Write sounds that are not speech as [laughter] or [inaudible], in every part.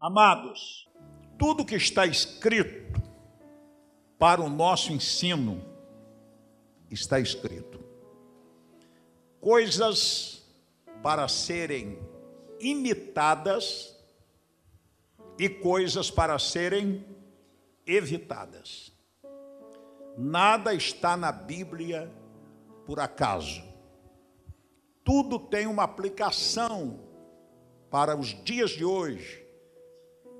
Amados, tudo que está escrito para o nosso ensino está escrito. Coisas para serem imitadas e coisas para serem evitadas. Nada está na Bíblia por acaso. Tudo tem uma aplicação para os dias de hoje,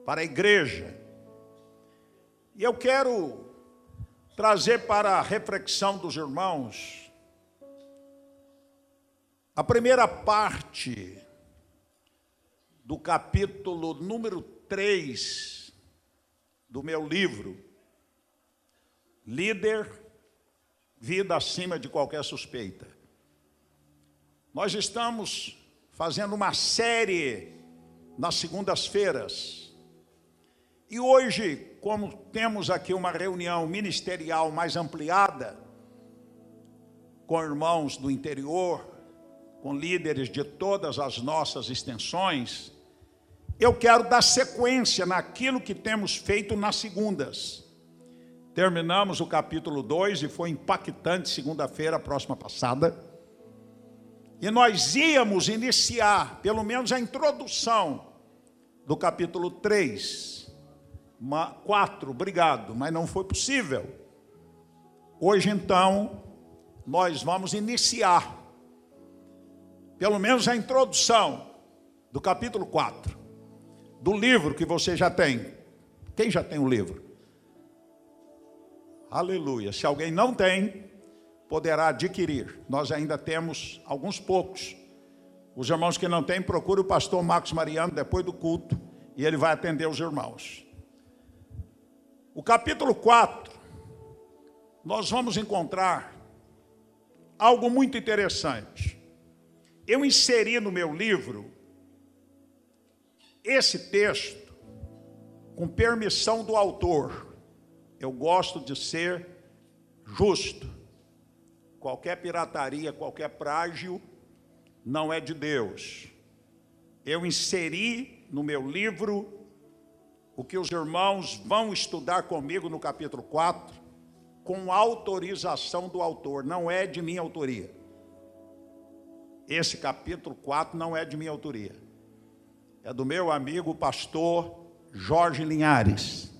para a igreja. E eu quero trazer para a reflexão dos irmãos a primeira parte do capítulo número 3 do meu livro, Líder, Vida acima de qualquer suspeita. Nós estamos fazendo uma série nas segundas-feiras. E hoje, como temos aqui uma reunião ministerial mais ampliada, com irmãos do interior, com líderes de todas as nossas extensões, eu quero dar sequência naquilo que temos feito nas segundas. Terminamos o capítulo 2 e foi impactante segunda-feira, próxima passada. E nós íamos iniciar, pelo menos, a introdução do capítulo 3. 4, obrigado, mas não foi possível. Hoje, então, nós vamos iniciar, pelo menos, a introdução do capítulo 4 do livro que você já tem. Quem já tem o livro? Aleluia. Se alguém não tem, poderá adquirir. Nós ainda temos alguns poucos. Os irmãos que não têm, procure o pastor Marcos Mariano depois do culto e ele vai atender os irmãos. O capítulo 4, nós vamos encontrar algo muito interessante. Eu inseri no meu livro esse texto, com permissão do autor, eu gosto de ser justo. Qualquer pirataria, qualquer prágio não é de Deus. Eu inseri no meu livro o que os irmãos vão estudar comigo no capítulo 4, com autorização do autor, não é de minha autoria. Esse capítulo 4 não é de minha autoria é do meu amigo pastor Jorge Linhares.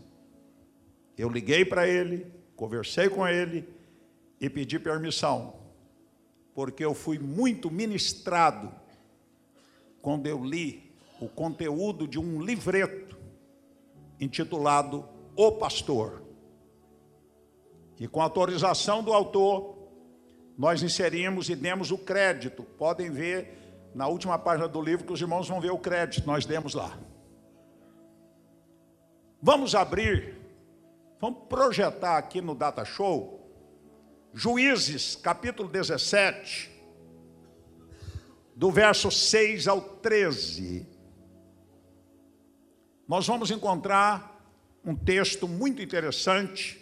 Eu liguei para ele, conversei com ele e pedi permissão, porque eu fui muito ministrado quando eu li o conteúdo de um livreto intitulado O Pastor. E com autorização do autor, nós inserimos e demos o crédito. Podem ver na última página do livro que os irmãos vão ver o crédito, nós demos lá. Vamos abrir, vamos projetar aqui no Data Show, Juízes, capítulo 17, do verso 6 ao 13. Nós vamos encontrar um texto muito interessante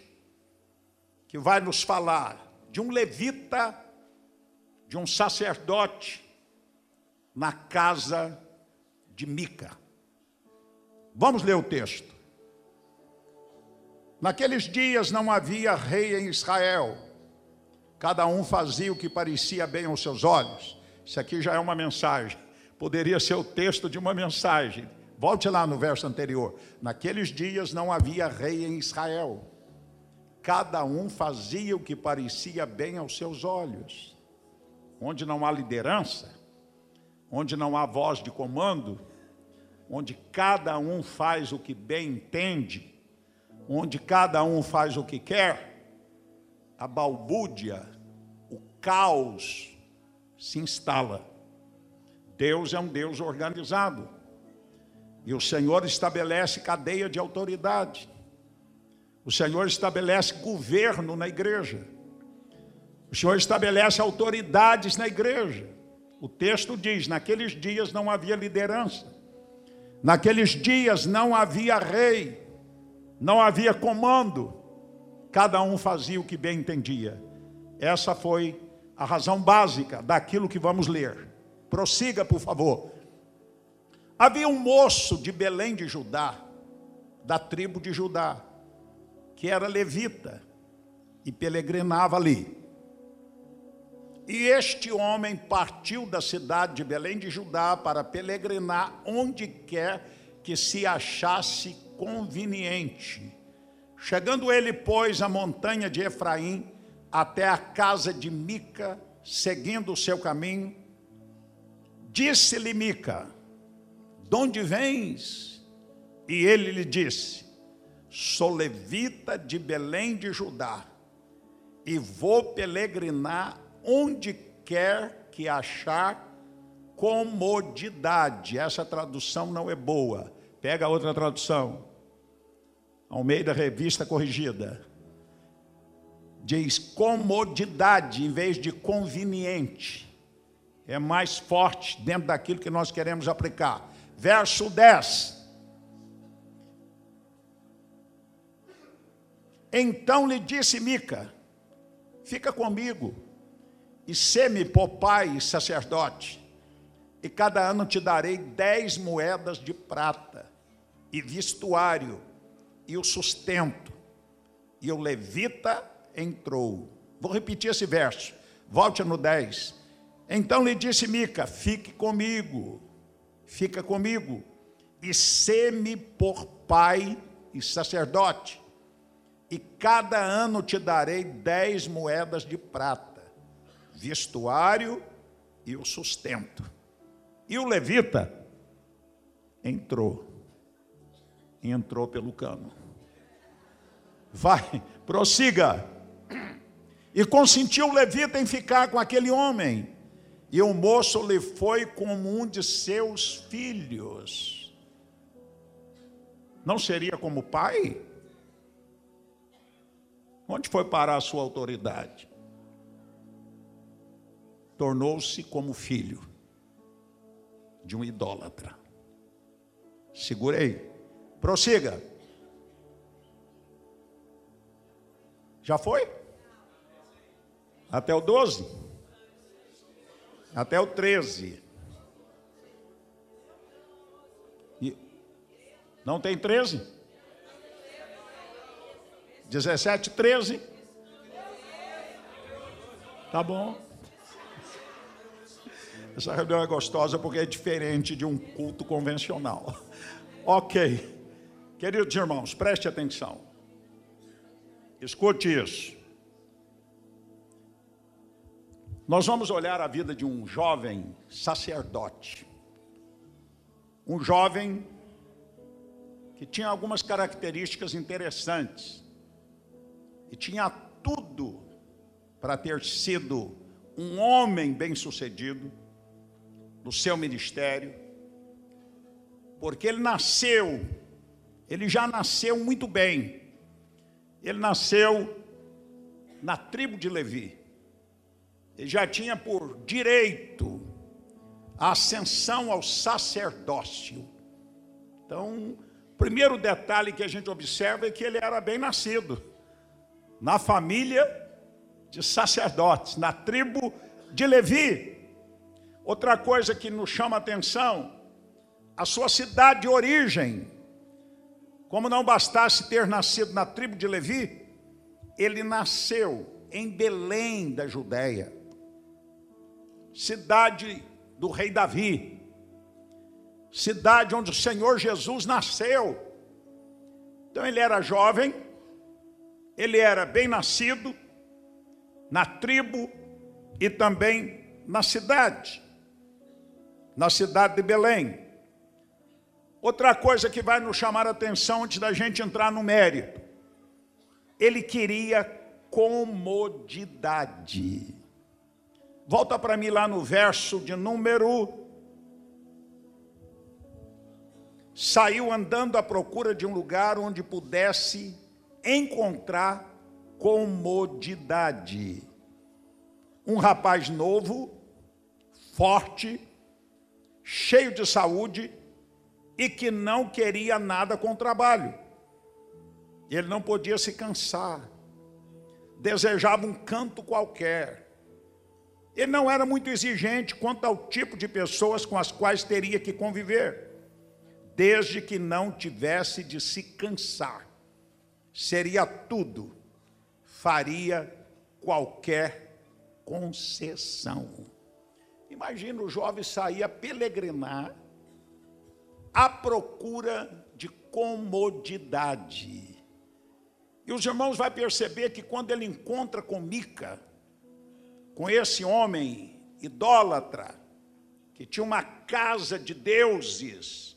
que vai nos falar de um levita, de um sacerdote, na casa de Mica. Vamos ler o texto. Naqueles dias não havia rei em Israel, cada um fazia o que parecia bem aos seus olhos. Isso aqui já é uma mensagem, poderia ser o texto de uma mensagem. Volte lá no verso anterior. Naqueles dias não havia rei em Israel, cada um fazia o que parecia bem aos seus olhos. Onde não há liderança, onde não há voz de comando, onde cada um faz o que bem entende, onde cada um faz o que quer, a balbúrdia, o caos se instala. Deus é um Deus organizado. E o Senhor estabelece cadeia de autoridade. O Senhor estabelece governo na igreja. O Senhor estabelece autoridades na igreja. O texto diz: naqueles dias não havia liderança, naqueles dias não havia rei, não havia comando, cada um fazia o que bem entendia. Essa foi a razão básica daquilo que vamos ler. Prossiga, por favor. Havia um moço de Belém de Judá, da tribo de Judá, que era levita e peregrinava ali. E este homem partiu da cidade de Belém de Judá para peregrinar onde quer que se achasse conveniente. Chegando ele, pois, à montanha de Efraim, até a casa de Mica, seguindo o seu caminho, disse-lhe Mica: De onde vens? E ele lhe disse: Sou levita de Belém de Judá, e vou peregrinar onde quer que achar comodidade. Essa tradução não é boa. Pega a outra tradução. Almeida Revista Corrigida. Diz comodidade em vez de conveniente. É mais forte dentro daquilo que nós queremos aplicar. Verso 10. Então lhe disse Mica: Fica comigo e sê-me por pai e sacerdote, e cada ano te darei dez moedas de prata, e vestuário, e o sustento. E o levita entrou. Vou repetir esse verso, volte no 10. Então lhe disse Mica: Fique comigo, fica comigo, e sê-me por pai e sacerdote, e cada ano te darei dez moedas de prata, vestuário e o sustento. E o levita entrou, entrou pelo cano. Vai, prossiga. E consentiu o levita em ficar com aquele homem. E o moço lhe foi como um de seus filhos. Não seria como pai? Onde foi parar a sua autoridade? Tornou-se como filho de um idólatra. Segurei. Prossiga. Já foi? Até o 12? Até o 13. E... Não tem 13? 17, 13. Tá bom. Essa reunião é gostosa porque é diferente de um culto convencional. Ok. Queridos irmãos, preste atenção. Escute isso. Nós vamos olhar a vida de um jovem sacerdote. Um jovem que tinha algumas características interessantes e tinha tudo para ter sido um homem bem-sucedido no seu ministério, porque ele nasceu, ele já nasceu muito bem. Ele nasceu na tribo de Levi. Já tinha por direito a ascensão ao sacerdócio. Então, o primeiro detalhe que a gente observa é que ele era bem nascido na família de sacerdotes, na tribo de Levi. Outra coisa que nos chama atenção, a sua cidade de origem. Como não bastasse ter nascido na tribo de Levi, ele nasceu em Belém da Judéia, cidade do rei Davi, cidade onde o Senhor Jesus nasceu. Então ele era jovem, ele era bem nascido na tribo e também na cidade, na cidade de Belém. Outra coisa que vai nos chamar a atenção antes da gente entrar no mérito, ele queria comodidade. Volta para mim lá no verso de número. Saiu andando à procura de um lugar onde pudesse encontrar comodidade. Um rapaz novo, forte, cheio de saúde e que não queria nada com o trabalho. Ele não podia se cansar, desejava um canto qualquer. Ele não era muito exigente quanto ao tipo de pessoas com as quais teria que conviver. desde que não tivesse de se cansar. Seria tudo, faria qualquer concessão. Imagina o jovem sair a peregrinar à procura de comodidade. E os irmãos vão perceber que quando ele encontra com Mica, com esse homem idólatra, que tinha uma casa de deuses,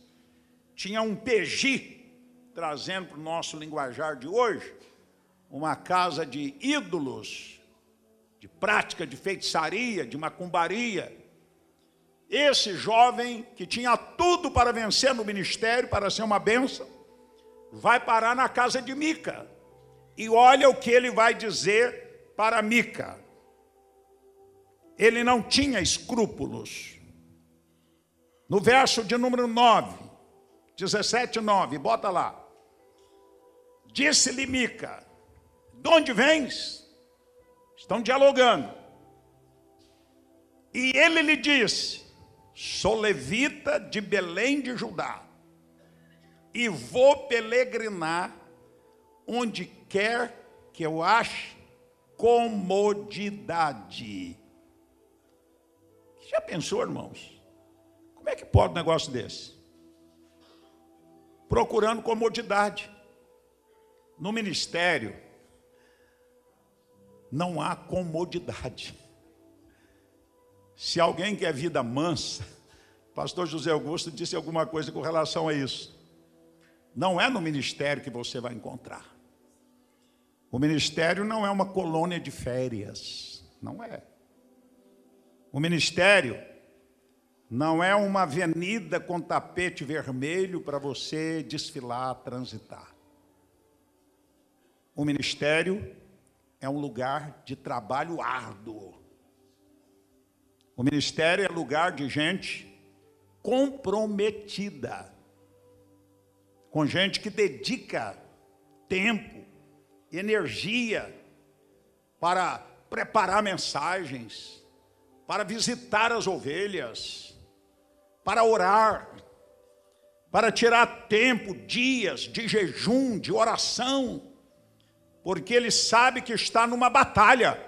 tinha um peji, trazendo para o nosso linguajar de hoje, uma casa de ídolos, de prática de feitiçaria, de macumbaria. Esse jovem que tinha tudo para vencer no ministério, para ser uma benção, vai parar na casa de Mica. E olha o que ele vai dizer para Mica. Ele não tinha escrúpulos. No verso de número 9, 17, 9, bota lá. Disse-lhe Mica: De onde vens? Estão dialogando. E ele lhe disse: Sou levita de Belém de Judá, e vou peregrinar onde quer que eu ache comodidade. Já pensou, irmãos? Como é que pode um negócio desse? Procurando comodidade. No ministério, não há comodidade. Se alguém quer vida mansa, [laughs] pastor José Augusto disse alguma coisa com relação a isso. Não é no ministério que você vai encontrar. O ministério não é uma colônia de férias, não é. O ministério não é uma avenida com tapete vermelho para você desfilar, transitar. O ministério é um lugar de trabalho árduo. O ministério é lugar de gente comprometida, com gente que dedica tempo, energia para preparar mensagens, para visitar as ovelhas, para orar, para tirar tempo, dias de jejum, de oração, porque ele sabe que está numa batalha,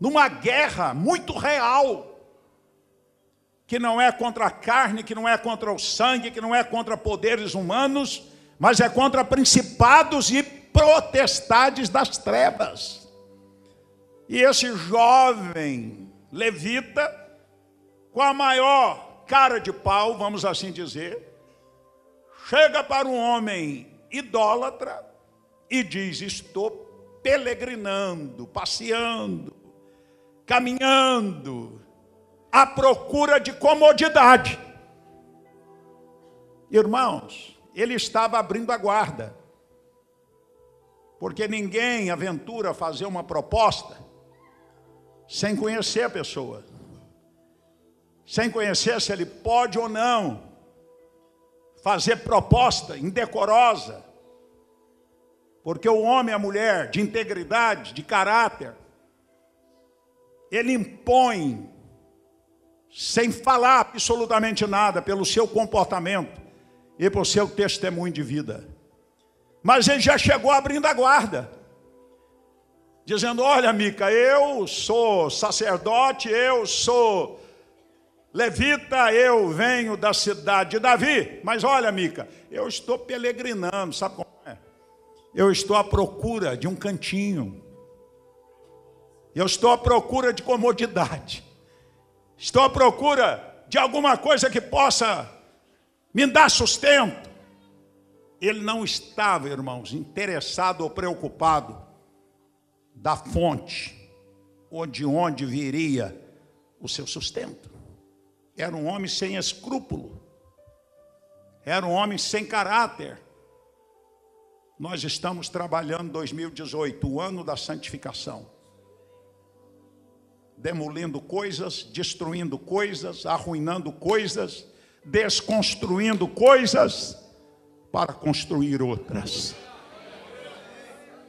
numa guerra muito real, que não é contra a carne, que não é contra o sangue, que não é contra poderes humanos, mas é contra principados e protestades das trevas. E esse jovem levita, com a maior cara de pau, vamos assim dizer, chega para um homem idólatra e diz: Estou peregrinando, passeando, caminhando, à procura de comodidade. Irmãos, ele estava abrindo a guarda porque ninguém aventura fazer uma proposta sem conhecer a pessoa, sem conhecer se ele pode ou não fazer proposta indecorosa, porque o homem e a mulher de integridade, de caráter, ele impõe sem falar absolutamente nada pelo seu comportamento e pelo seu testemunho de vida. Mas ele já chegou abrindo a guarda, dizendo: Olha, Mica, eu sou sacerdote, eu sou levita, eu venho da cidade de Davi. Mas olha, Mica, eu estou peregrinando, sabe como é? Eu estou à procura de um cantinho, eu estou à procura de comodidade, estou à procura de alguma coisa que possa me dar sustento. Ele não estava, irmãos, interessado ou preocupado da fonte, ou de onde viria o seu sustento. Era um homem sem escrúpulo, era um homem sem caráter. Nós estamos trabalhando 2018, o ano da santificação. Demolindo coisas, destruindo coisas, arruinando coisas, desconstruindo coisas para construir outras.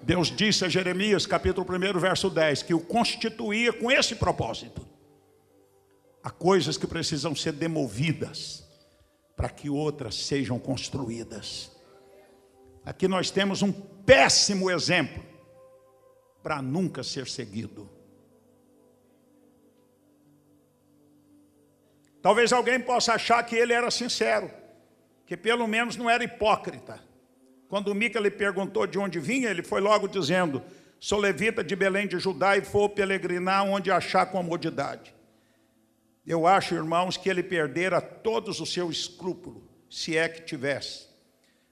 Deus disse a Jeremias, capítulo 1, verso 10, que o constituía com esse propósito. Há coisas que precisam ser demovidas, para que outras sejam construídas. Aqui nós temos um péssimo exemplo para nunca ser seguido. Talvez alguém possa achar que ele era sincero, que pelo menos não era hipócrita. Quando Mica lhe perguntou de onde vinha, ele foi logo dizendo: Sou levita de Belém de Judá e vou peregrinar onde achar comodidade. Eu acho, irmãos, que ele perdera todos o seu escrúpulo, se é que tivesse.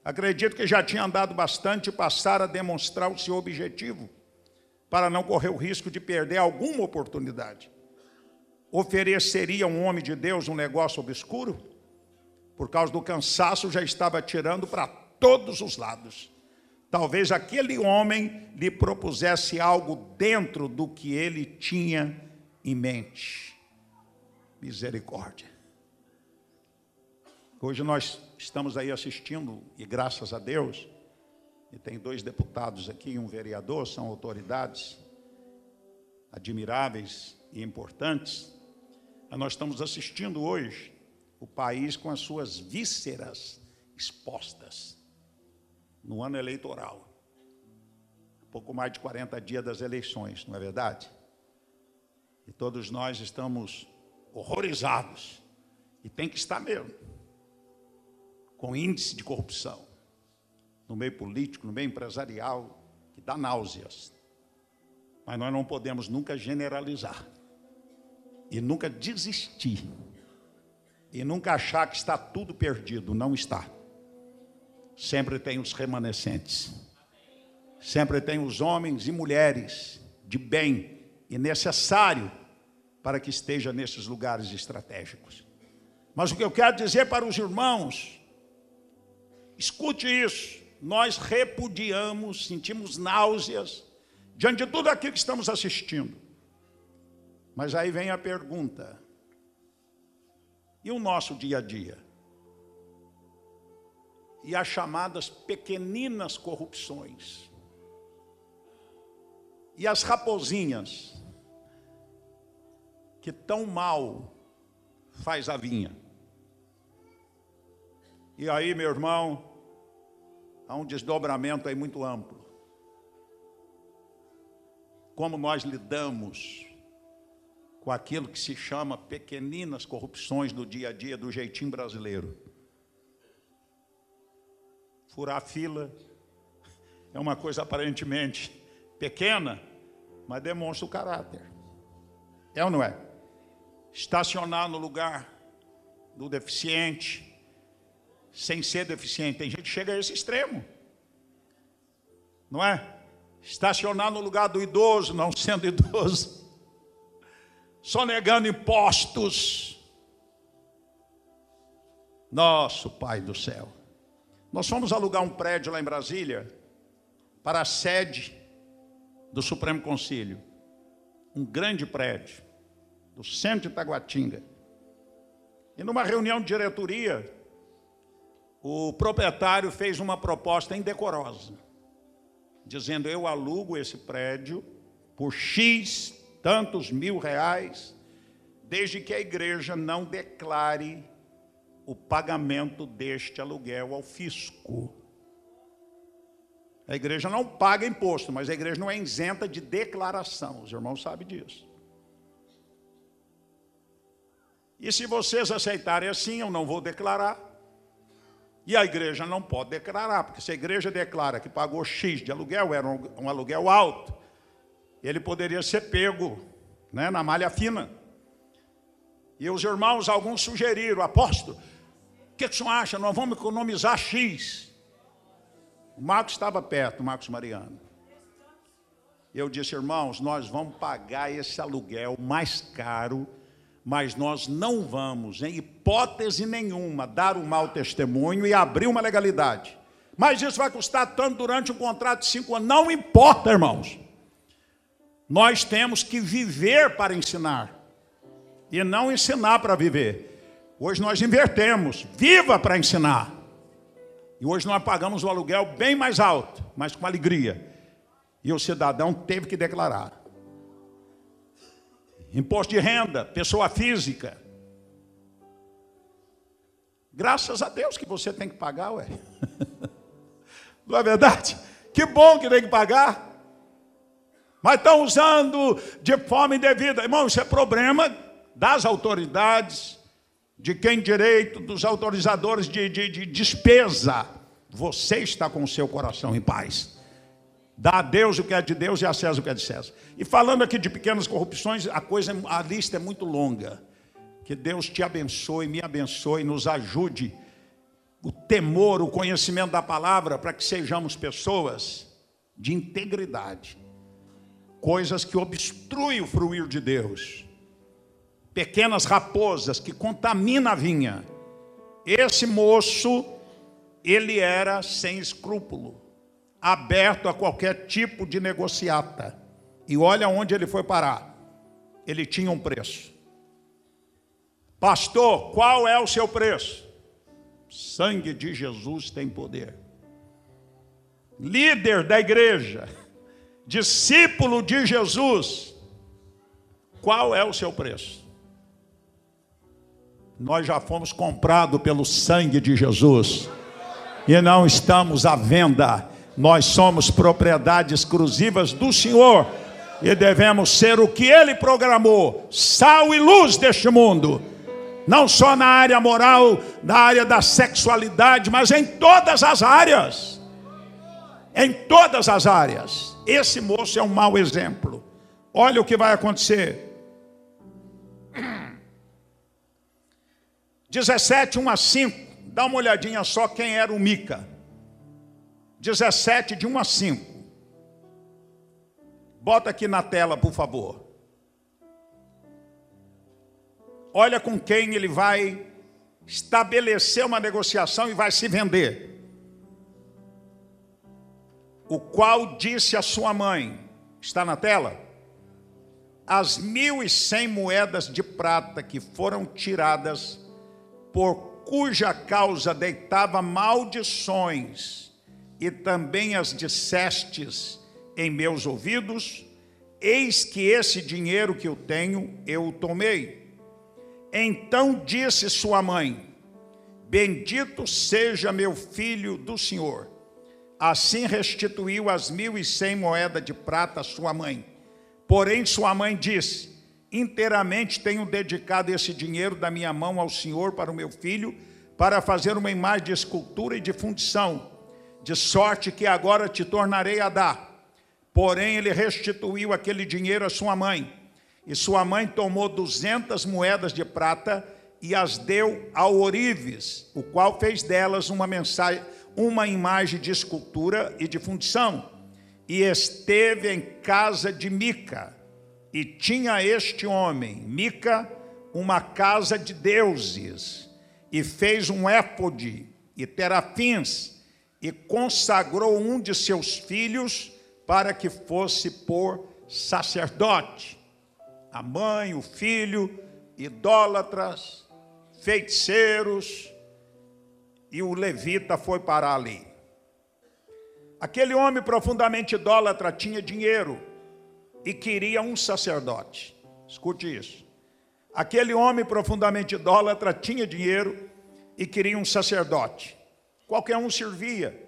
Acredito que já tinha andado bastante e passara a demonstrar o seu objetivo, para não correr o risco de perder alguma oportunidade. Ofereceria um homem de Deus um negócio obscuro? Por causa do cansaço, já estava atirando para todos os lados. Talvez aquele homem lhe propusesse algo dentro do que ele tinha em mente. Misericórdia. Hoje nós estamos aí assistindo, e graças a Deus, e tem dois deputados aqui e um vereador, são autoridades admiráveis e importantes. Nós estamos assistindo hoje o país com as suas vísceras expostas no ano eleitoral. Pouco mais de 40 dias das eleições, não é verdade? E todos nós estamos horrorizados. E tem que estar mesmo. Com índice de corrupção. No meio político, no meio empresarial, que dá náuseas. Mas nós não podemos nunca generalizar. E nunca desistir. E nunca achar que está tudo perdido. Não está sempre tem os remanescentes. Sempre tem os homens e mulheres de bem e necessário para que esteja nesses lugares estratégicos. Mas o que eu quero dizer para os irmãos, escute isso, nós repudiamos, sentimos náuseas diante de tudo aquilo que estamos assistindo. Mas aí vem a pergunta: e o nosso dia a dia? E as chamadas pequeninas corrupções. E as raposinhas, que tão mal faz a vinha. E aí, meu irmão, há um desdobramento aí muito amplo. Como nós lidamos com aquilo que se chama pequeninas corrupções do dia a dia do jeitinho brasileiro furar fila. É uma coisa aparentemente pequena, mas demonstra o caráter. É ou não é? Estacionar no lugar do deficiente, sem ser deficiente. Tem gente que chega a esse extremo. Não é? Estacionar no lugar do idoso, não sendo idoso. Só negando impostos. Nosso Pai do céu. Nós fomos alugar um prédio lá em Brasília para a sede do Supremo Conselho. Um grande prédio do centro de Itaguatinga. E numa reunião de diretoria, o proprietário fez uma proposta indecorosa, dizendo: Eu alugo esse prédio por X tantos mil reais, desde que a igreja não declare o pagamento deste aluguel ao fisco. A igreja não paga imposto, mas a igreja não é isenta de declaração. Os irmãos sabem disso. E se vocês aceitarem assim, eu não vou declarar. E a igreja não pode declarar, porque se a igreja declara que pagou X de aluguel, era um, aluguel alto, ele poderia ser pego né, na malha fina. E os irmãos, alguns sugeriram, apóstolo, que, que o senhor acha? Nós vamos economizar X. O Marcos estava perto, o Marcos Mariano. Eu disse, irmãos, nós vamos pagar esse aluguel mais caro, mas nós não vamos, em hipótese nenhuma, dar um mau testemunho e abrir uma legalidade. Mas isso vai custar tanto durante um contrato de cinco anos. Não importa, irmãos. Nós temos que viver para ensinar e não ensinar para viver. Hoje nós invertemos, viva para ensinar. E hoje nós pagamos o aluguel bem mais alto, mas com alegria. E o cidadão teve que declarar. Imposto de renda, pessoa física. Graças a Deus que você tem que pagar, ué. [laughs] Não é verdade? Que bom que tem que pagar. Mas estão usando de forma indevida. Irmão, isso é problema das autoridades, de quem direito, dos autorizadores de, de, de despesa. Você está com o seu coração em paz. Dá a Deus o que é de Deus e a César o que é de César. E falando aqui de pequenas corrupções, a coisa, a lista é muito longa. Que Deus te abençoe, me abençoe, nos ajude o temor, o conhecimento da palavra, para que sejamos pessoas de integridade. Coisas que obstruem o fruir de Deus. Pequenas raposas que contaminam a vinha. Esse moço, ele era sem escrúpulo, aberto a qualquer tipo de negociata. E olha onde ele foi parar. Ele tinha um preço. Pastor, qual é o seu preço? Sangue de Jesus tem poder. Líder da igreja, discípulo de Jesus, qual é o seu preço? Nós já fomos comprados pelo sangue de Jesus e não estamos à venda. Nós somos propriedades exclusivas do Senhor e devemos ser o que Ele programou, sal e luz deste mundo não só na área moral, na área da sexualidade, mas em todas as áreas. Em todas as áreas. Esse moço é um mau exemplo. Olha o que vai acontecer. 17, 1 a 5. Dá uma olhadinha só quem era o Mica. 17, de 1 a 5. Bota aqui na tela, por favor. olha com quem ele vai estabelecer uma negociação e vai se vender. O qual disse à sua mãe, está na tela? As mil e cem moedas de prata que foram tiradas, por cuja causa deitava maldições, e também as dissestes em meus ouvidos, eis que esse dinheiro que eu tenho, eu o tomei então disse sua mãe: Bendito seja meu filho do Senhor. Assim restituiu as mil e cem moedas de prata à sua mãe. Porém, sua mãe disse: Inteiramente tenho dedicado esse dinheiro da minha mão ao Senhor para o meu filho, para fazer uma imagem de escultura e de fundição, de sorte que agora te tornarei a dar. Porém, ele restituiu aquele dinheiro à sua mãe. E sua mãe tomou duzentas moedas de prata e as deu ao Orives, o qual fez delas uma mensagem, uma imagem de escultura e de fundição. E esteve em casa de Mica. E tinha este homem, Mica, uma casa de deuses, e fez um éfode e terafins, e consagrou um de seus filhos para que fosse por sacerdote a mãe, o filho, idólatras, feiticeiros, e o levita foi parar ali. Aquele homem profundamente idólatra tinha dinheiro e queria um sacerdote. Escute isso. Aquele homem profundamente idólatra tinha dinheiro e queria um sacerdote. Qualquer um servia.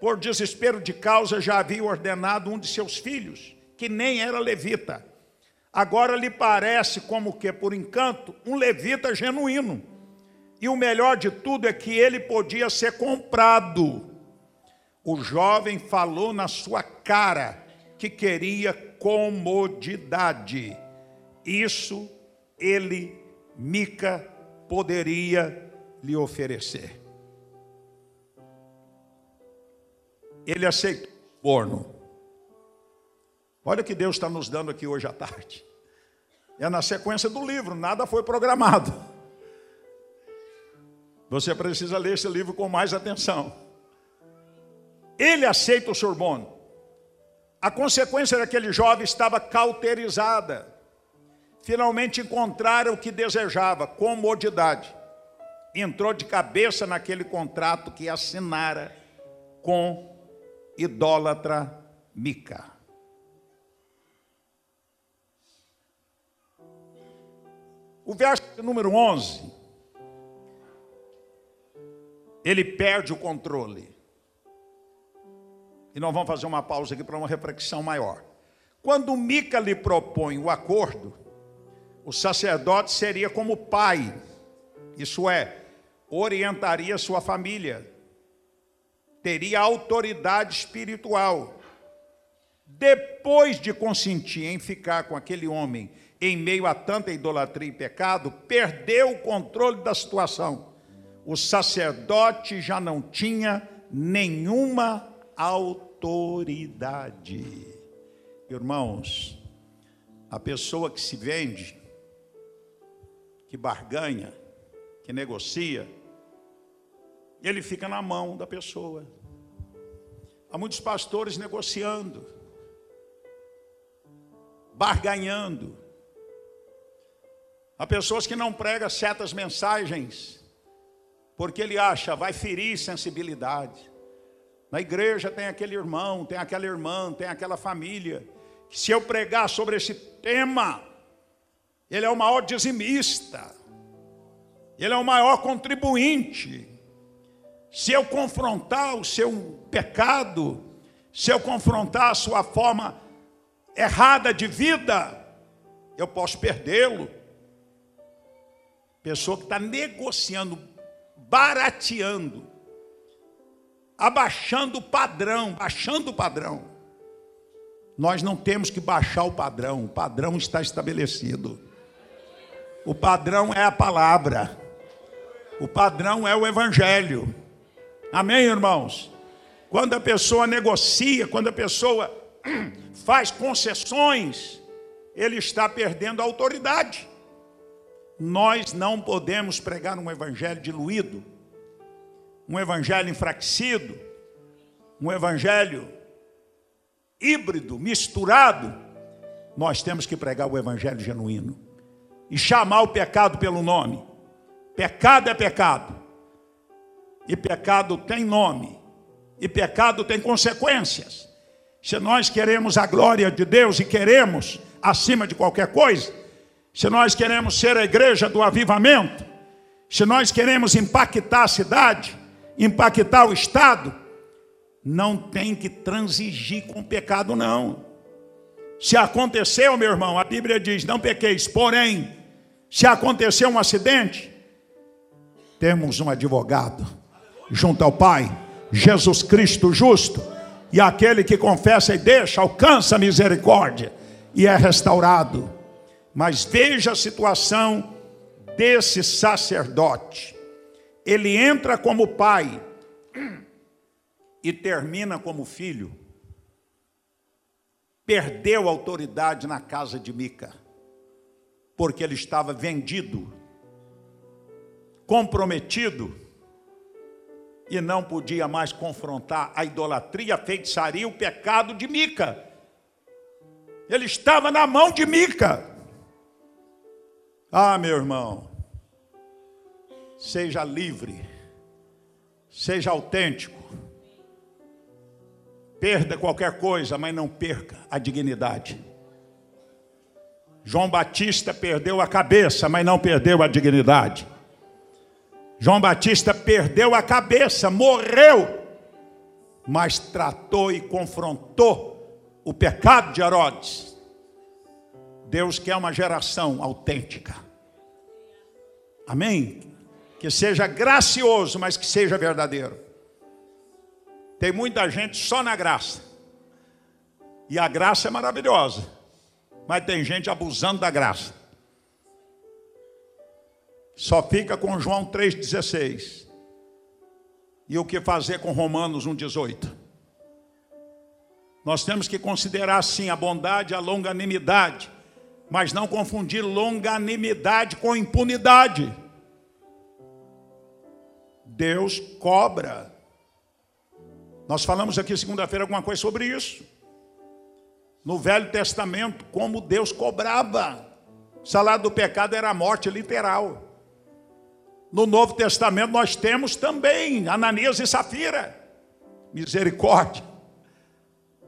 Por desespero de causa, já havia ordenado um de seus filhos, que nem era levita, Agora lhe parece como que, por encanto, um levita genuíno. E o melhor de tudo é que ele podia ser comprado. O jovem falou na sua cara que queria comodidade. Isso ele, Mica, poderia lhe oferecer. Ele aceitou o forno. Olha o que Deus está nos dando aqui hoje à tarde. É na sequência do livro, nada foi programado. Você precisa ler esse livro com mais atenção. Ele aceita o sorbono. A consequência daquele jovem estava cauterizada. Finalmente encontraram o que desejava, comodidade. Entrou de cabeça naquele contrato que assinara com idólatra Mica. O verso número 11 ele perde o controle. Nós vamos fazer uma pausa aqui para uma reflexão maior. Quando Mica lhe propõe o acordo, o sacerdote seria como pai, isso é, orientaria sua família, teria autoridade espiritual. Depois de consentir em ficar com aquele homem em meio a tanta idolatria e pecado, perdeu o controle da situação. O sacerdote já não tinha nenhuma autoridade. Irmãos, a pessoa que se vende, que barganha, que negocia, ele fica na mão da pessoa. Há muitos pastores negociando, barganhando. Há pessoas que não pregam certas mensagens, porque ele acha, vai ferir sensibilidade. Na igreja tem aquele irmão, tem aquela irmã, tem aquela família. Se eu pregar sobre esse tema, ele é o maior dizimista, ele é o maior contribuinte. Se eu confrontar o seu pecado, se eu confrontar a sua forma errada de vida, eu posso perdê-lo. Pessoa que está negociando, barateando, abaixando o padrão, baixando o padrão. Nós não temos que baixar o padrão, o padrão está estabelecido. O padrão é a palavra, o padrão é o evangelho. Amém, irmãos? Quando a pessoa negocia, quando a pessoa [clears throat] faz concessões, ele está perdendo a autoridade. Nós não podemos pregar um evangelho diluído, um evangelho enfraquecido, um evangelho híbrido, misturado. Nós temos que pregar o evangelho genuíno e chamar o pecado pelo nome. Pecado é pecado. E pecado tem nome. E pecado tem consequências. Se nós queremos a glória de Deus e queremos acima de qualquer coisa, se nós queremos ser a igreja do avivamento, se nós queremos impactar a cidade, impactar o Estado, não tem que transigir com o pecado, não. Se aconteceu, meu irmão, a Bíblia diz: não pequeis, porém, se aconteceu um acidente, temos um advogado junto ao Pai, Jesus Cristo justo, e aquele que confessa e deixa alcança a misericórdia e é restaurado. Mas veja a situação desse sacerdote. Ele entra como pai e termina como filho. Perdeu autoridade na casa de Mica, porque ele estava vendido, comprometido e não podia mais confrontar a idolatria, a feitiçaria, o pecado de Mica. Ele estava na mão de Mica. Ah, meu irmão, seja livre, seja autêntico, perda qualquer coisa, mas não perca a dignidade. João Batista perdeu a cabeça, mas não perdeu a dignidade. João Batista perdeu a cabeça, morreu, mas tratou e confrontou o pecado de Herodes. Deus quer uma geração autêntica. Amém? Que seja gracioso, mas que seja verdadeiro. Tem muita gente só na graça. E a graça é maravilhosa. Mas tem gente abusando da graça. Só fica com João 3,16. E o que fazer com Romanos 1,18? Nós temos que considerar sim a bondade, a longanimidade, mas não confundir longanimidade com impunidade. Deus cobra. Nós falamos aqui segunda-feira alguma coisa sobre isso. No Velho Testamento, como Deus cobrava. O salário do pecado era a morte literal. No Novo Testamento nós temos também Ananias e Safira. Misericórdia.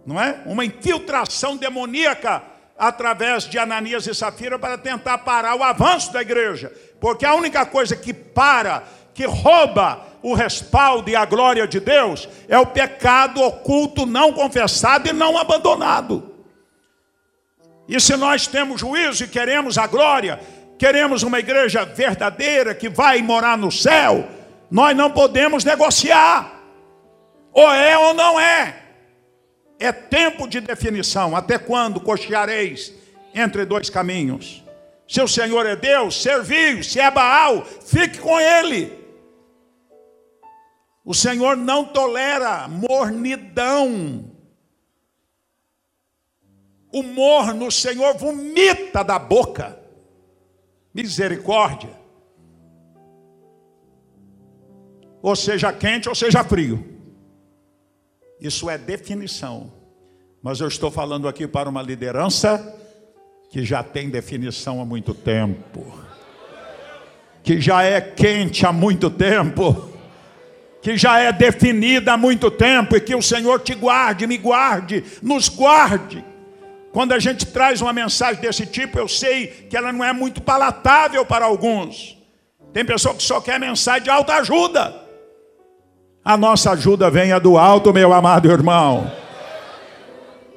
Não é? Uma infiltração demoníaca através de Ananias e Safira para tentar parar o avanço da igreja. Porque a única coisa que para, que rouba, o respaldo e a glória de Deus é o pecado oculto, não confessado e não abandonado. E se nós temos juízo e queremos a glória, queremos uma igreja verdadeira que vai morar no céu, nós não podemos negociar. Ou é ou não é. É tempo de definição. Até quando cocheareis entre dois caminhos? Se o Senhor é Deus, serviu. Se é Baal, fique com ele. O Senhor não tolera mornidão. O morno, o Senhor vomita da boca. Misericórdia. Ou seja quente ou seja frio. Isso é definição. Mas eu estou falando aqui para uma liderança que já tem definição há muito tempo. Que já é quente há muito tempo. Que já é definida há muito tempo e que o Senhor te guarde, me guarde, nos guarde. Quando a gente traz uma mensagem desse tipo, eu sei que ela não é muito palatável para alguns. Tem pessoa que só quer mensagem de alta ajuda. A nossa ajuda venha do alto, meu amado irmão.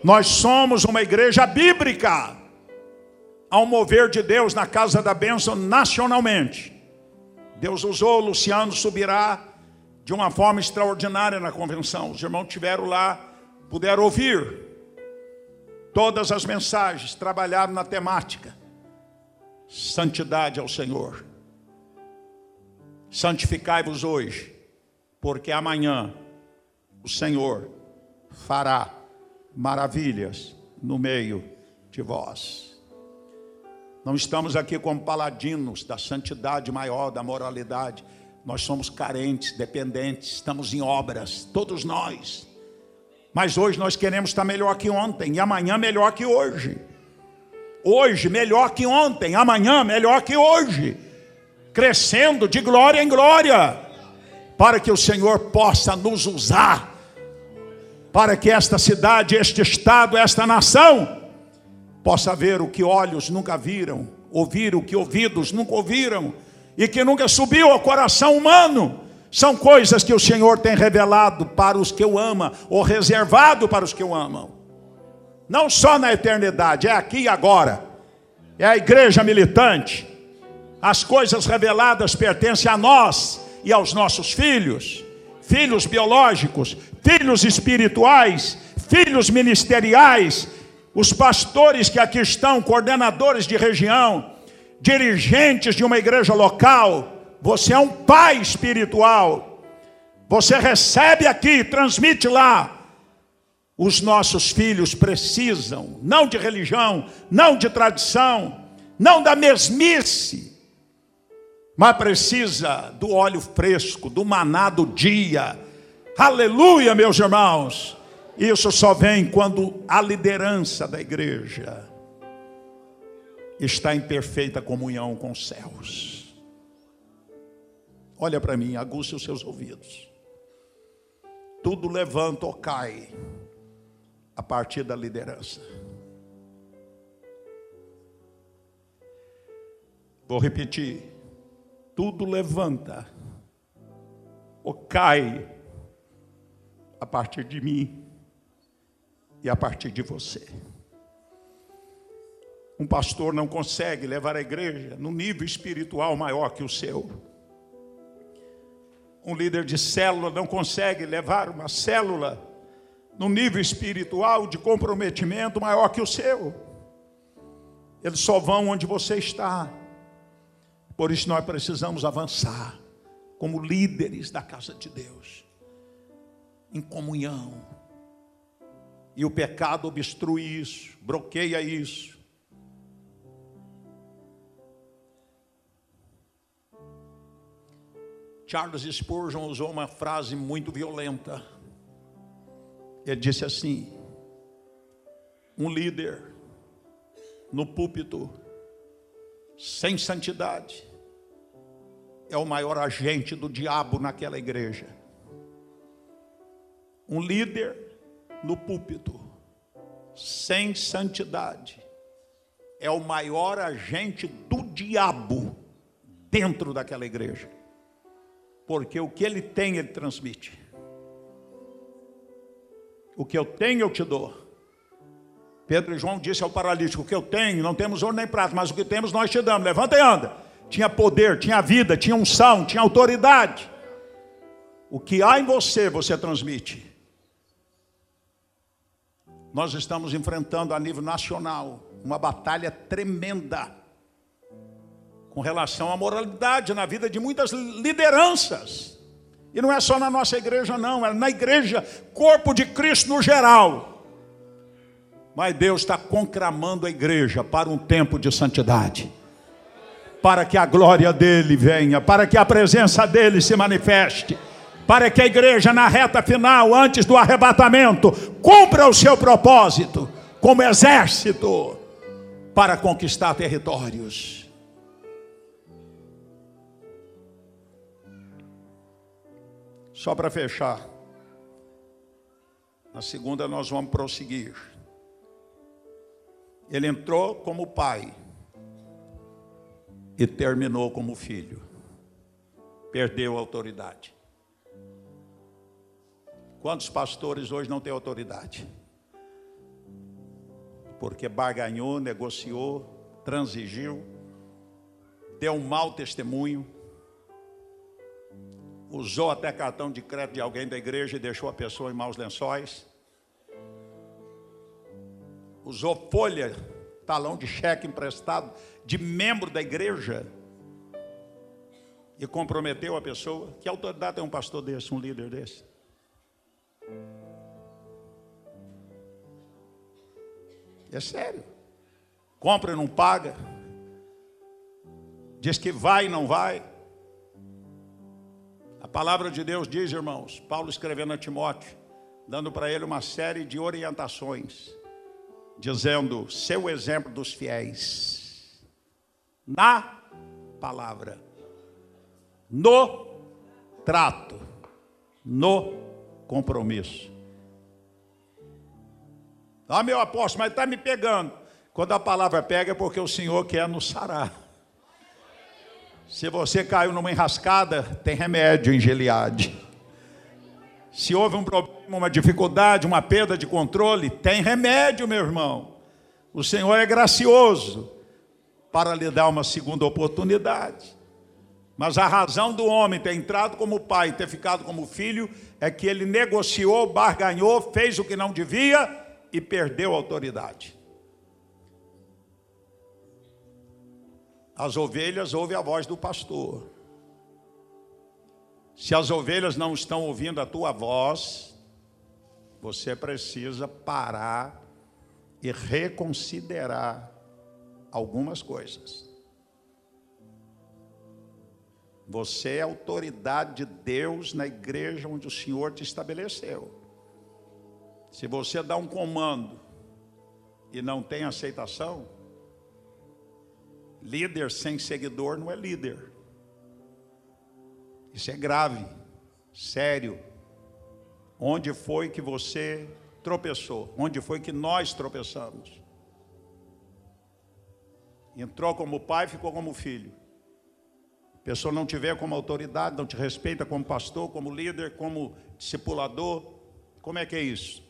Nós somos uma igreja bíblica. Ao mover de Deus na casa da bênção nacionalmente. Deus usou Luciano Subirá de uma forma extraordinária na convenção. Os irmãos tiveram lá, puderam ouvir todas as mensagens, trabalharam na temática. Santidade ao Senhor. Santificai-vos hoje porque amanhã o Senhor fará maravilhas no meio de vós. Não estamos aqui como paladinos da santidade maior, da moralidade. Nós somos carentes, dependentes, estamos em obras, todos nós. Mas hoje nós queremos estar melhor que ontem e amanhã melhor que hoje. Hoje melhor que ontem, amanhã melhor que hoje. Crescendo de glória em glória para que o Senhor possa nos usar, para que esta cidade, este estado, esta nação possa ver o que olhos nunca viram, ouvir o que ouvidos nunca ouviram e que nunca subiu ao coração humano. São coisas que o Senhor tem revelado para os que o amam, ou reservado para os que o amam. Não só na eternidade, é aqui e agora. É a igreja militante. As coisas reveladas pertencem a nós e aos nossos filhos, filhos biológicos, filhos espirituais, filhos ministeriais, os pastores que aqui estão, coordenadores de região, dirigentes de uma igreja local, você é um pai espiritual. Você recebe aqui, transmite lá. Os nossos filhos precisam, não de religião, não de tradição, não da mesmice, mas precisa do óleo fresco, do maná do dia. Aleluia, meus irmãos. Isso só vem quando a liderança da igreja está em perfeita comunhão com os céus. Olha para mim, aguce os seus ouvidos. Tudo levanta ou cai a partir da liderança. Vou repetir tudo levanta ou cai a partir de mim e a partir de você. Um pastor não consegue levar a igreja no nível espiritual maior que o seu. Um líder de célula não consegue levar uma célula no nível espiritual de comprometimento maior que o seu. Eles só vão onde você está. Por isso nós precisamos avançar como líderes da casa de Deus, em comunhão. E o pecado obstrui isso, bloqueia isso. Charles Spurgeon usou uma frase muito violenta. Ele disse assim: um líder no púlpito sem santidade, é o maior agente do diabo naquela igreja. Um líder no púlpito, sem santidade, é o maior agente do diabo dentro daquela igreja. Porque o que ele tem, ele transmite. O que eu tenho, eu te dou. Pedro e João disse ao paralítico: O que eu tenho, não temos ouro nem prata, mas o que temos nós te damos. Levanta e anda. Tinha poder, tinha vida, tinha unção, tinha autoridade. O que há em você, você transmite. Nós estamos enfrentando a nível nacional uma batalha tremenda com relação à moralidade na vida de muitas lideranças. E não é só na nossa igreja, não, é na igreja, corpo de Cristo no geral. Mas Deus está conclamando a igreja para um tempo de santidade, para que a glória dele venha, para que a presença dele se manifeste, para que a igreja, na reta final, antes do arrebatamento, cumpra o seu propósito como exército para conquistar territórios. Só para fechar. Na segunda nós vamos prosseguir. Ele entrou como pai e terminou como filho. Perdeu a autoridade. Quantos pastores hoje não têm autoridade? Porque barganhou, negociou, transigiu, deu um mau testemunho, usou até cartão de crédito de alguém da igreja e deixou a pessoa em maus lençóis, usou folha, talão de cheque emprestado de membro da igreja e comprometeu a pessoa. Que autoridade tem um pastor desse, um líder desse? É sério. Compra e não paga. Diz que vai e não vai. A palavra de Deus diz, irmãos, Paulo escrevendo a Timóteo, dando para ele uma série de orientações, dizendo: seu exemplo dos fiéis, na palavra, no trato, no compromisso. Ah, meu apóstolo, mas está me pegando. Quando a palavra pega é porque o Senhor quer nos sarar. Se você caiu numa enrascada, tem remédio em Gileade. Se houve um problema, uma dificuldade, uma perda de controle, tem remédio, meu irmão. O Senhor é gracioso para lhe dar uma segunda oportunidade. Mas a razão do homem ter entrado como pai ter ficado como filho é que ele negociou, barganhou, fez o que não devia e perdeu a autoridade. As ovelhas ouvem a voz do pastor. Se as ovelhas não estão ouvindo a tua voz, você precisa parar e reconsiderar algumas coisas. Você é autoridade de Deus na igreja onde o Senhor te estabeleceu. Se você dá um comando e não tem aceitação, Líder sem seguidor não é líder. Isso é grave, sério. Onde foi que você tropeçou? Onde foi que nós tropeçamos? Entrou como pai, ficou como filho. A pessoa não te vê como autoridade, não te respeita como pastor, como líder, como discipulador. Como é que é isso?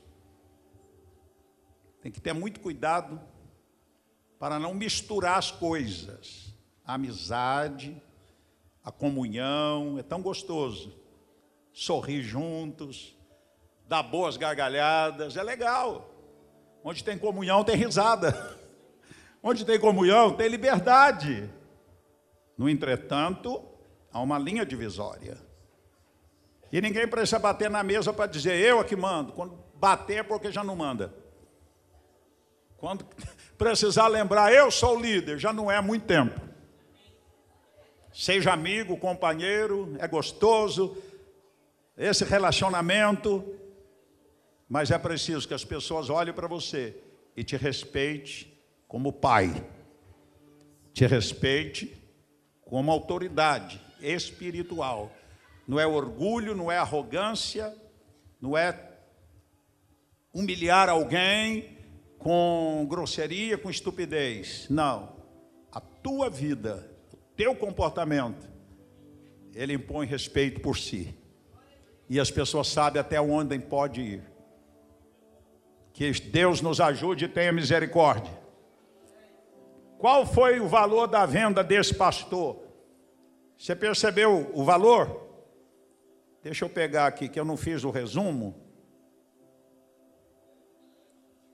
Tem que ter muito cuidado para não misturar as coisas. A amizade, a comunhão, é tão gostoso. Sorrir juntos, dar boas gargalhadas, é legal. Onde tem comunhão, tem risada. [laughs] Onde tem comunhão, tem liberdade. No entretanto, há uma linha divisória. E ninguém precisa bater na mesa para dizer, eu é que mando. Quando bater é porque já não manda. Quando precisar lembrar, eu sou o líder, já não é há muito tempo. Seja amigo, companheiro, é gostoso esse relacionamento, mas é preciso que as pessoas olhem para você e te respeite como pai, te respeite como autoridade espiritual. Não é orgulho, não é arrogância, não é humilhar alguém, com grosseria, com estupidez. Não. A tua vida, o teu comportamento ele impõe respeito por si. E as pessoas sabem até onde pode ir. Que Deus nos ajude e tenha misericórdia. Qual foi o valor da venda desse pastor? Você percebeu o valor? Deixa eu pegar aqui, que eu não fiz o resumo.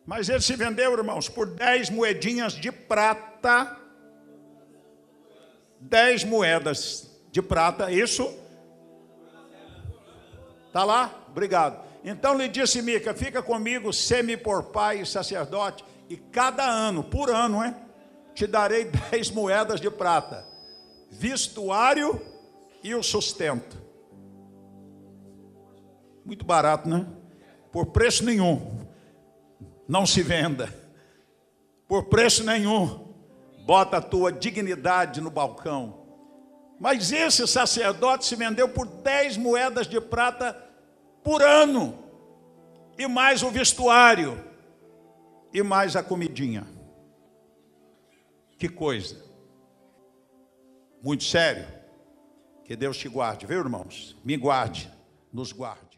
Mas ele se vendeu, irmãos, por 10 moedinhas de prata. 10 moedas de prata, isso? Está lá? Obrigado. Então lhe disse Mica: Fica comigo, semi por pai e sacerdote, e cada ano, por ano, é, te darei [laughs] dez moedas de prata, vestuário e o sustento. Muito barato, né? Por preço nenhum. Não se venda. Por preço nenhum. Bota a tua dignidade no balcão. Mas esse sacerdote se vendeu por dez moedas de prata por ano. E mais o vestuário. E mais a comidinha. Que coisa. Muito sério. Que Deus te guarde, viu, irmãos? Me guarde, nos guarde.